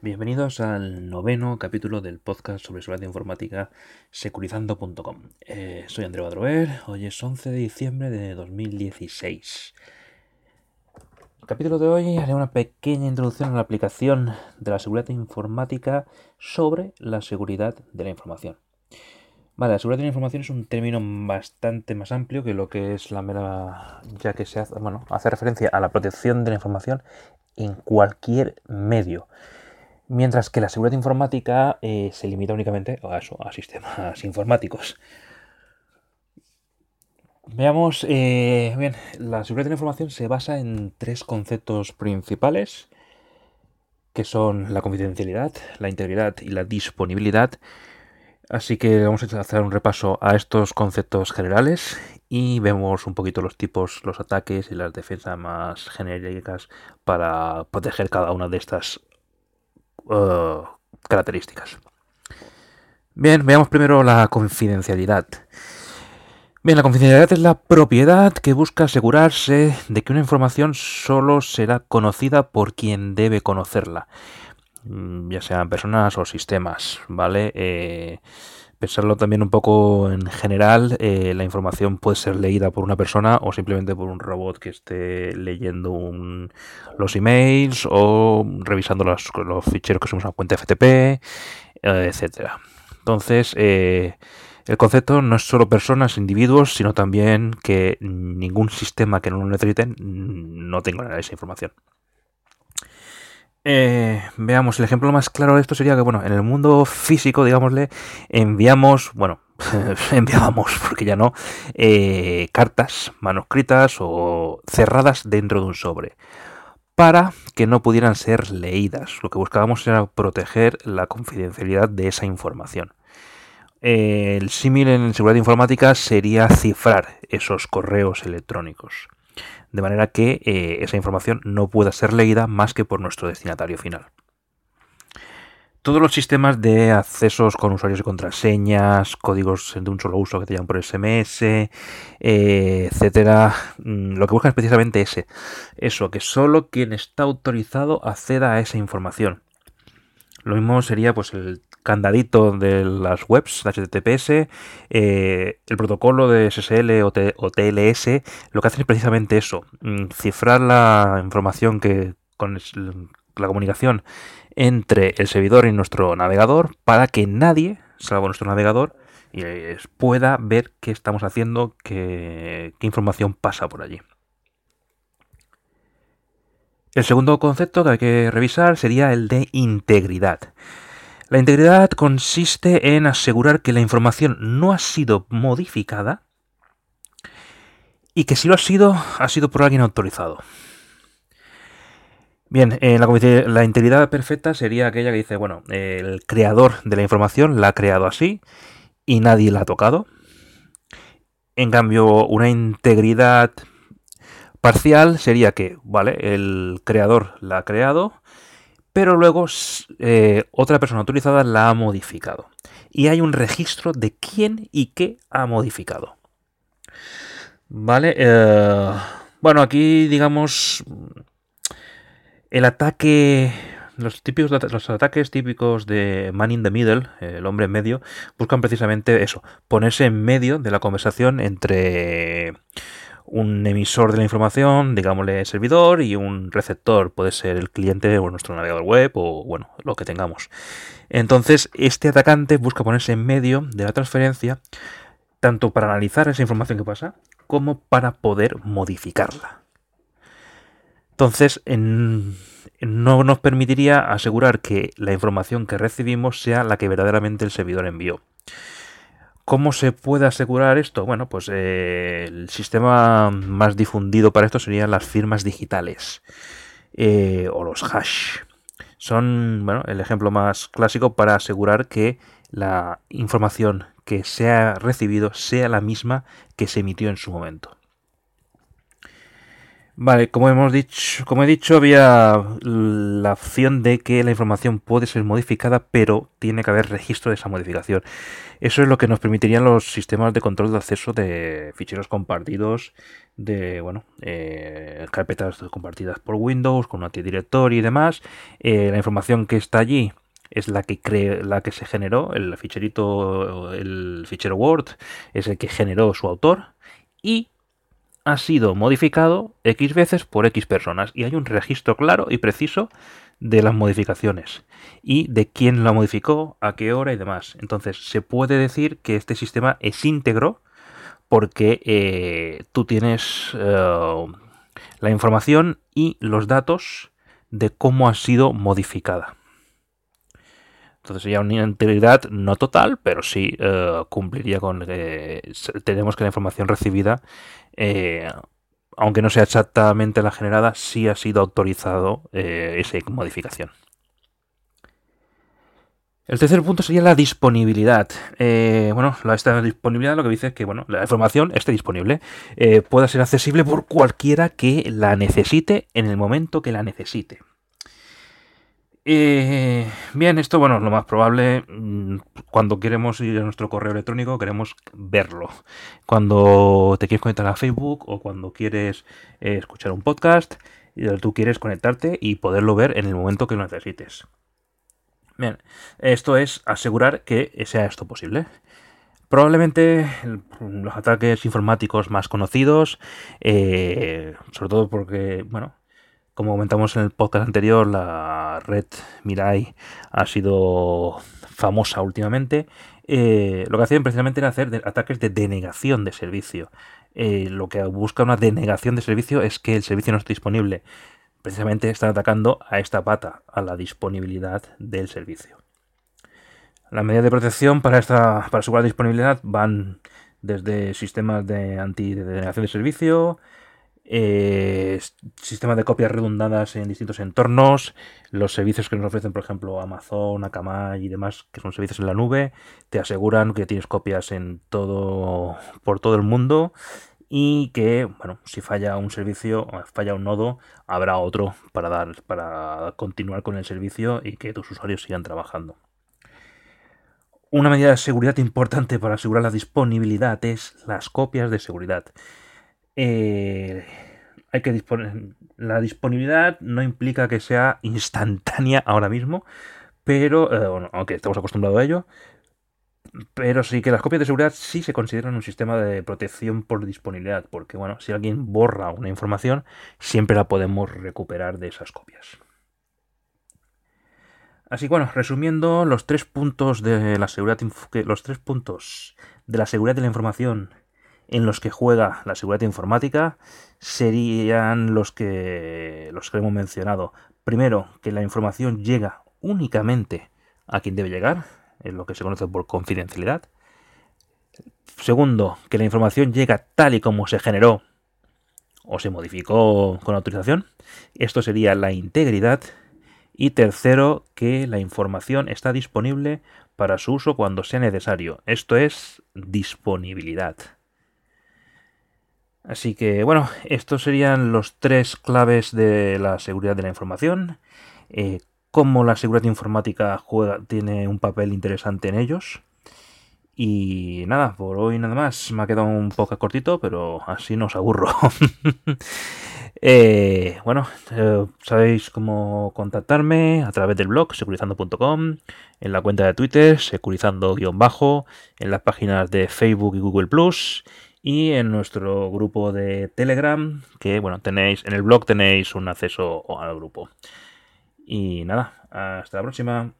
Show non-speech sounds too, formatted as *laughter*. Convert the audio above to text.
Bienvenidos al noveno capítulo del podcast sobre seguridad informática securizando.com. Eh, soy André Badroer, hoy es 11 de diciembre de 2016. En el capítulo de hoy haré una pequeña introducción a la aplicación de la seguridad informática sobre la seguridad de la información. Vale, la seguridad de la información es un término bastante más amplio que lo que es la mera, ya que se hace, bueno, hace referencia a la protección de la información en cualquier medio. Mientras que la seguridad informática eh, se limita únicamente a eso, a sistemas informáticos. Veamos, eh, bien, la seguridad de la información se basa en tres conceptos principales, que son la confidencialidad, la integridad y la disponibilidad. Así que vamos a hacer un repaso a estos conceptos generales y vemos un poquito los tipos, los ataques y las defensas más genéricas para proteger cada una de estas uh, características. Bien, veamos primero la confidencialidad. Bien, la confidencialidad es la propiedad que busca asegurarse de que una información solo será conocida por quien debe conocerla, mm, ya sean personas o sistemas, ¿vale? Eh, pensarlo también un poco en general, eh, la información puede ser leída por una persona o simplemente por un robot que esté leyendo los emails o revisando los, ficheros que somos a cuenta FTP, eh, etcétera. Entonces, eh, el concepto no es solo personas, individuos, sino también que ningún sistema que no lo necesite no tenga esa información. Eh, veamos, el ejemplo más claro de esto sería que, bueno, en el mundo físico, digámosle, enviamos, bueno, *laughs* enviábamos, porque ya no, eh, cartas manuscritas o cerradas dentro de un sobre para que no pudieran ser leídas. Lo que buscábamos era proteger la confidencialidad de esa información. el símil en seguridad informática sería cifrar esos correos electrónicos de manera que eh, esa información no pueda ser leída más que por nuestro destinatario final. Todos los sistemas de accesos con usuarios y contraseñas, códigos de un solo uso que te llaman por SMS, eh, etcétera, mm, lo que buscan es precisamente ese, eso, que solo quien está autorizado acceda a esa información. Lo mismo sería pues el candadito de las webs HTTPS, eh, el protocolo de SSL o, TLS, lo que hace es precisamente eso, mm, cifrar la información que con la comunicación entre el servidor y nuestro navegador para que nadie, salvo nuestro navegador, pueda ver qué estamos haciendo, qué información pasa por allí. El segundo concepto que hay que revisar sería el de integridad. La integridad consiste en asegurar que la información no ha sido modificada y que si lo ha sido, ha sido por alguien autorizado. Bien, eh, la, integridad perfecta sería aquella que dice, bueno, el creador de la información la ha creado así y nadie la ha tocado. En cambio, una integridad parcial sería que, vale, el creador la ha creado, pero luego eh, otra persona autorizada la ha modificado. Y hay un registro de quién y qué ha modificado. Vale, eh, bueno, aquí digamos el ataque, los típicos los ataques típicos de man in the middle, el hombre en medio, buscan precisamente eso, ponerse en medio de la conversación entre un emisor de la información, digámosle servidor, y un receptor, puede ser el cliente o nuestro navegador web o bueno, lo que tengamos. Entonces, este atacante busca ponerse en medio de la transferencia, tanto para analizar esa información que pasa, como para poder modificarla. Entonces, no nos permitiría asegurar que la información que recibimos sea la que verdaderamente el servidor envió. ¿Cómo se puede asegurar esto? Bueno, pues eh, el sistema más difundido para esto serían las firmas digitales eh, o los hash. Son bueno, el ejemplo más clásico para asegurar que la información que se ha recibido sea la misma que se emitió en su momento. Vale, como hemos dicho, como he dicho, había la opción de que la información puede ser modificada, pero tiene que haber registro de esa modificación. Eso es lo que nos permitirían los sistemas de control de acceso de ficheros compartidos de bueno eh, carpetas compartidas por Windows con antidirectory y demás. Eh, la información que está allí es la que cree, la que se generó, el ficherito, el fichero Word es el que generó su autor y ha sido modificado X veces por X personas y hay un registro claro y preciso de las modificaciones y de quién la modificó, a qué hora y demás. Entonces se puede decir que este sistema es íntegro porque eh, tú tienes eh, la información y los datos de cómo ha sido modificada. Entonces sería una integridad no total, pero sí eh, cumpliría con... tenemos que la información recibida, aunque no sea exactamente la generada, sí ha sido autorizado esa modificación. El tercer punto sería la disponibilidad. Eh, bueno, esta disponibilidad lo que dice es que bueno, la información esté disponible, eh, pueda ser accesible por cualquiera que la necesite en el momento que la necesite. Eh, bien, esto, bueno, lo más probable, mm, cuando queremos ir a nuestro correo electrónico, queremos verlo. Cuando te quieres conectar a Facebook o cuando quieres escuchar un podcast, tú quieres conectarte y poderlo ver en el momento que lo necesites. Bien, esto es asegurar que sea esto posible. Probablemente los ataques informáticos más conocidos, eh, sobre todo porque, bueno, como comentamos en el podcast anterior, la red Mirai ha sido famosa últimamente. Eh, lo que hacían precisamente era hacer ataques de denegación de servicio. Eh, lo que busca una denegación de servicio es que el servicio no esté disponible precisamente están atacando a esta pata, a la disponibilidad del servicio. Las medidas de protección para, esta, para asegurar disponibilidad van desde sistemas de antidenegación de servicio, eh, sistemas de copias redundadas en distintos entornos, los servicios que nos ofrecen, por ejemplo, Amazon, Akamai y demás, que son servicios en la nube, te aseguran que tienes copias en todo por todo el mundo y que, bueno, si falla un servicio, falla un nodo, habrá otro para dar, para continuar con el servicio y que tus usuarios sigan trabajando. Una medida de seguridad importante para asegurar la disponibilidad es las copias de seguridad. Eh, hay que disponer, la disponibilidad no implica que sea instantánea ahora mismo, pero, eh, aunque estamos acostumbrados a ello, pero sí que las copias de seguridad sí se consideran un sistema de protección por disponibilidad, porque bueno, si alguien borra una información, siempre la podemos recuperar de esas copias. Así que bueno, resumiendo los tres puntos de la seguridad los tres puntos de la seguridad de la información en los que juega la seguridad informática serían los que los que hemos mencionado. Primero, que la información llega únicamente a quien debe llegar, es lo que se conoce por confidencialidad. Segundo, que la información llega tal y como se generó o se modificó con autorización. Esto sería la integridad. Y tercero, que la información está disponible para su uso cuando sea necesario. Esto es disponibilidad. Así que bueno, estos serían los tres claves de la seguridad de la información. Eh, cómo la seguridad informática juega, tiene un papel interesante en ellos. Y nada, por hoy nada más. Me ha quedado un poco cortito, pero así no os aburro. *laughs* Eh, bueno, eh, sabéis cómo contactarme a través del blog securizando.com, en la cuenta de Twitter securizando-bajo, en las páginas de Facebook y Google y en nuestro grupo de Telegram, que bueno, tenéis en el blog tenéis un acceso al grupo. Y nada, hasta la próxima.